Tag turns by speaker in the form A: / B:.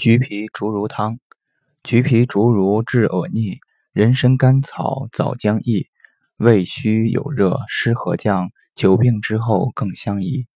A: 橘皮竹茹汤，橘皮竹茹治恶逆，人参甘草枣将益，胃虚有热湿和降，久病之后更相宜。